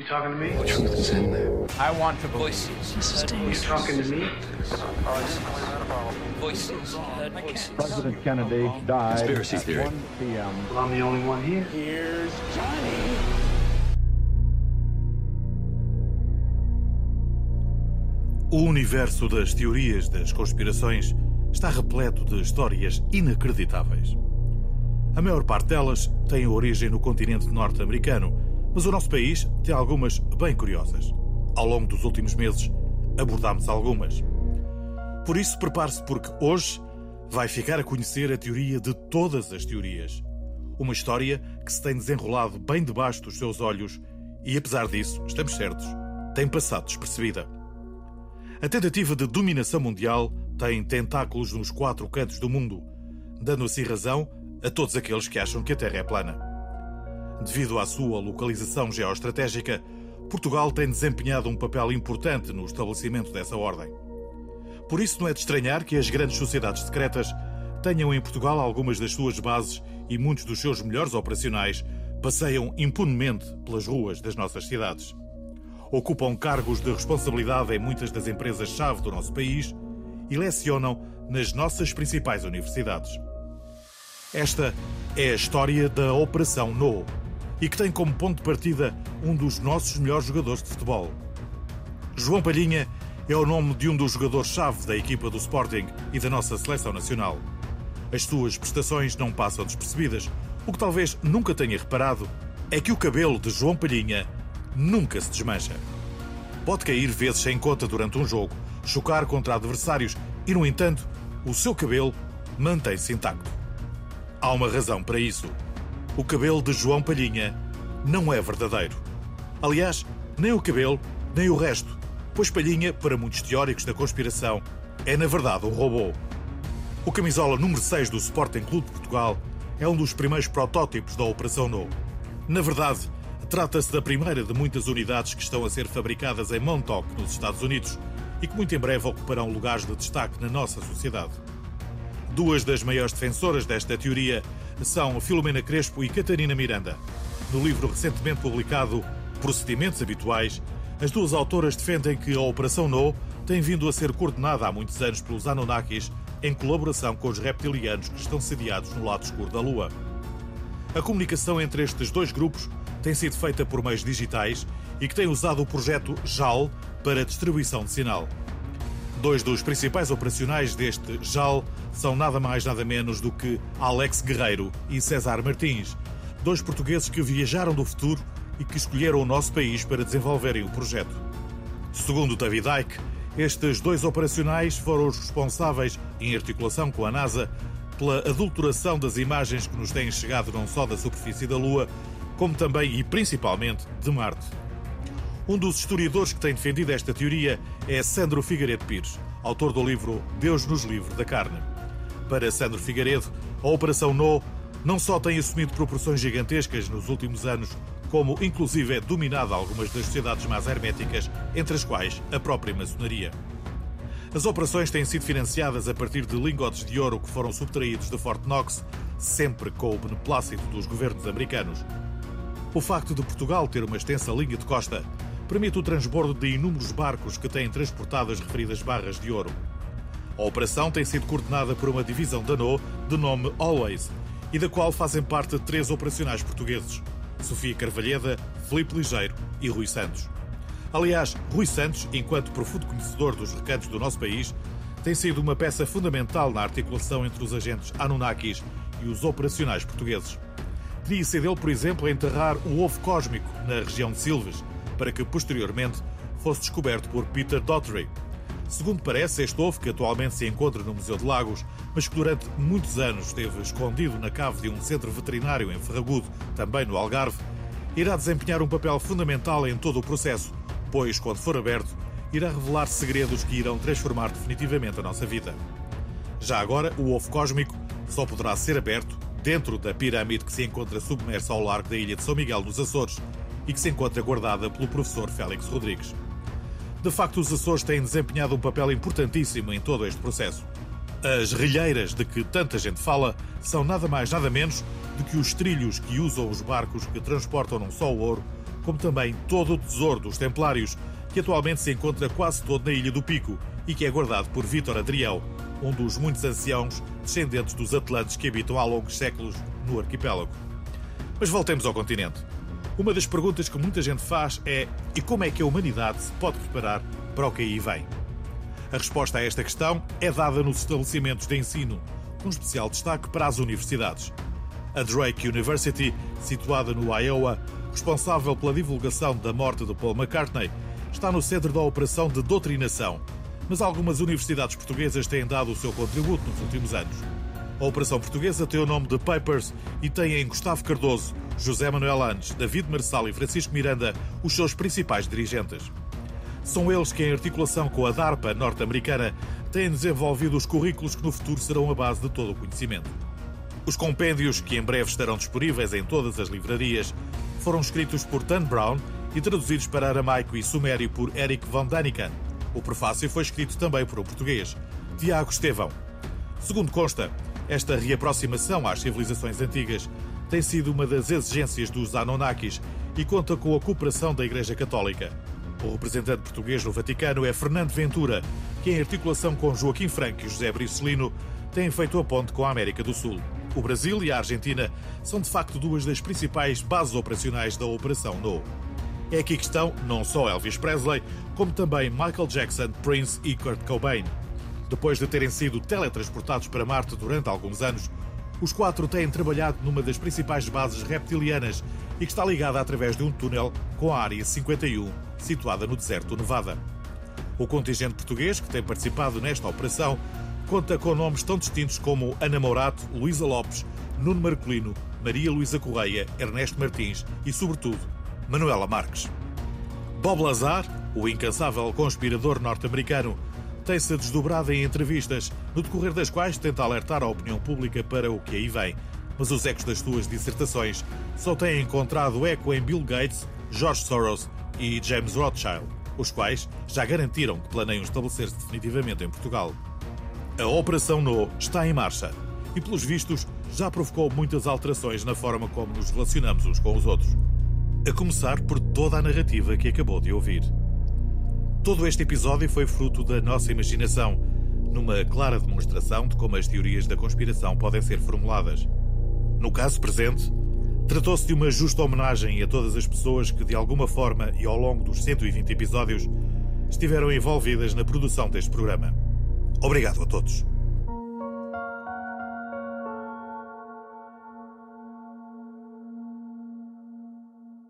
You talking to me? The truth is in there. I want to voices. You talking to me? Voices. Heard voices. President Kennedy died Conspiracy at theory. 1 p.m. Well, I'm the only one here. Here's Johnny. O universo das teorias das conspirações está repleto de histórias inacreditáveis. A maior parte delas tem origem no continente norte-americano, mas o nosso país tem algumas bem curiosas. Ao longo dos últimos meses, abordámos algumas. Por isso, prepare-se, porque hoje vai ficar a conhecer a teoria de todas as teorias. Uma história que se tem desenrolado bem debaixo dos seus olhos e, apesar disso, estamos certos, tem passado despercebida. A tentativa de dominação mundial tem tentáculos nos quatro cantos do mundo, dando assim razão a todos aqueles que acham que a Terra é plana. Devido à sua localização geoestratégica, Portugal tem desempenhado um papel importante no estabelecimento dessa ordem. Por isso, não é de estranhar que as grandes sociedades secretas tenham em Portugal algumas das suas bases e muitos dos seus melhores operacionais passeiam impunemente pelas ruas das nossas cidades ocupam cargos de responsabilidade em muitas das empresas-chave do nosso país e lecionam nas nossas principais universidades. Esta é a história da Operação No e que tem como ponto de partida um dos nossos melhores jogadores de futebol. João Palhinha é o nome de um dos jogadores-chave da equipa do Sporting e da nossa seleção nacional. As suas prestações não passam despercebidas. O que talvez nunca tenha reparado é que o cabelo de João Palhinha nunca se desmancha. Pode cair vezes sem conta durante um jogo, chocar contra adversários e, no entanto, o seu cabelo mantém-se intacto. Há uma razão para isso. O cabelo de João Palhinha não é verdadeiro. Aliás, nem o cabelo, nem o resto, pois Palhinha, para muitos teóricos da conspiração, é na verdade um robô. O camisola número 6 do Sporting Clube de Portugal é um dos primeiros protótipos da Operação No. Na verdade, Trata-se da primeira de muitas unidades que estão a ser fabricadas em Montauk, nos Estados Unidos, e que muito em breve ocuparão lugares de destaque na nossa sociedade. Duas das maiores defensoras desta teoria são Filomena Crespo e Catarina Miranda. No livro recentemente publicado Procedimentos Habituais, as duas autoras defendem que a Operação No tem vindo a ser coordenada há muitos anos pelos Anunnakis em colaboração com os reptilianos que estão sediados no lado escuro da Lua. A comunicação entre estes dois grupos tem sido feita por meios digitais e que tem usado o projeto JAL para distribuição de sinal. Dois dos principais operacionais deste JAL são nada mais nada menos do que Alex Guerreiro e César Martins, dois portugueses que viajaram do futuro e que escolheram o nosso país para desenvolverem o projeto. Segundo David Icke, estes dois operacionais foram os responsáveis, em articulação com a NASA, pela adulteração das imagens que nos têm chegado não só da superfície da Lua, como também e principalmente de Marte. Um dos historiadores que tem defendido esta teoria é Sandro Figueiredo Pires, autor do livro Deus nos livre da carne. Para Sandro Figueiredo, a Operação No não só tem assumido proporções gigantescas nos últimos anos, como inclusive é dominada algumas das sociedades mais herméticas, entre as quais a própria maçonaria. As operações têm sido financiadas a partir de lingotes de ouro que foram subtraídos de Fort Knox, sempre com o beneplácito dos governos americanos. O facto de Portugal ter uma extensa linha de costa permite o transbordo de inúmeros barcos que têm transportado as referidas barras de ouro. A operação tem sido coordenada por uma divisão da NO de nome Always e da qual fazem parte três operacionais portugueses: Sofia Carvalheda, Filipe Ligeiro e Rui Santos. Aliás, Rui Santos, enquanto profundo conhecedor dos recantos do nosso país, tem sido uma peça fundamental na articulação entre os agentes Anunnakis e os operacionais portugueses. Teria sido ele, por exemplo, a enterrar um ovo cósmico na região de Silves, para que posteriormente fosse descoberto por Peter Daughtry. Segundo parece, este ovo, que atualmente se encontra no Museu de Lagos, mas que durante muitos anos esteve escondido na cave de um centro veterinário em Ferragudo, também no Algarve, irá desempenhar um papel fundamental em todo o processo, pois, quando for aberto, irá revelar segredos que irão transformar definitivamente a nossa vida. Já agora, o ovo cósmico só poderá ser aberto dentro da pirâmide que se encontra submersa ao largo da ilha de São Miguel dos Açores e que se encontra guardada pelo professor Félix Rodrigues. De facto, os Açores têm desempenhado um papel importantíssimo em todo este processo. As rilheiras de que tanta gente fala são nada mais nada menos do que os trilhos que usam os barcos que transportam não só o ouro, como também todo o tesouro dos Templários, que atualmente se encontra quase todo na Ilha do Pico e que é guardado por Vítor Adriel, um dos muitos anciãos descendentes dos Atlantes que habitam há longos séculos no arquipélago. Mas voltemos ao continente. Uma das perguntas que muita gente faz é: e como é que a humanidade se pode preparar para o que aí vem? A resposta a esta questão é dada nos estabelecimentos de ensino, com especial destaque para as universidades. A Drake University, situada no Iowa, responsável pela divulgação da morte de Paul McCartney, está no centro da operação de doutrinação, mas algumas universidades portuguesas têm dado o seu contributo nos últimos anos. A operação portuguesa tem o nome de Papers e tem em Gustavo Cardoso, José Manuel Andes, David Marçal e Francisco Miranda os seus principais dirigentes. São eles que, em articulação com a DARPA norte-americana, têm desenvolvido os currículos que no futuro serão a base de todo o conhecimento. Os compêndios, que em breve estarão disponíveis em todas as livrarias, foram escritos por Dan Brown e traduzidos para aramaico e sumério por Eric von Daniken. O prefácio foi escrito também por um português, Tiago Estevão. Segundo consta, esta reaproximação às civilizações antigas tem sido uma das exigências dos Anunnakis e conta com a cooperação da Igreja Católica. O representante português no Vaticano é Fernando Ventura, que, em articulação com Joaquim Franco e José Bricelino, tem feito a ponte com a América do Sul. O Brasil e a Argentina são de facto duas das principais bases operacionais da Operação No. É aqui que estão não só Elvis Presley, como também Michael Jackson, Prince e Kurt Cobain. Depois de terem sido teletransportados para Marte durante alguns anos, os quatro têm trabalhado numa das principais bases reptilianas e que está ligada através de um túnel com a Área 51, situada no deserto do Nevada. O contingente português que tem participado nesta operação conta com nomes tão distintos como Ana Morato, Luísa Lopes, Nuno Marcolino, Maria Luísa Correia, Ernesto Martins e, sobretudo, Manuela Marques. Bob Lazar, o incansável conspirador norte-americano, tem-se desdobrado em entrevistas, no decorrer das quais tenta alertar a opinião pública para o que aí vem. Mas os ecos das suas dissertações só têm encontrado eco em Bill Gates, George Soros e James Rothschild, os quais já garantiram que planeiam estabelecer-se definitivamente em Portugal. A Operação No está em marcha e, pelos vistos, já provocou muitas alterações na forma como nos relacionamos uns com os outros. A começar por toda a narrativa que acabou de ouvir. Todo este episódio foi fruto da nossa imaginação, numa clara demonstração de como as teorias da conspiração podem ser formuladas. No caso presente, tratou-se de uma justa homenagem a todas as pessoas que, de alguma forma e ao longo dos 120 episódios, estiveram envolvidas na produção deste programa. Obrigado a todos.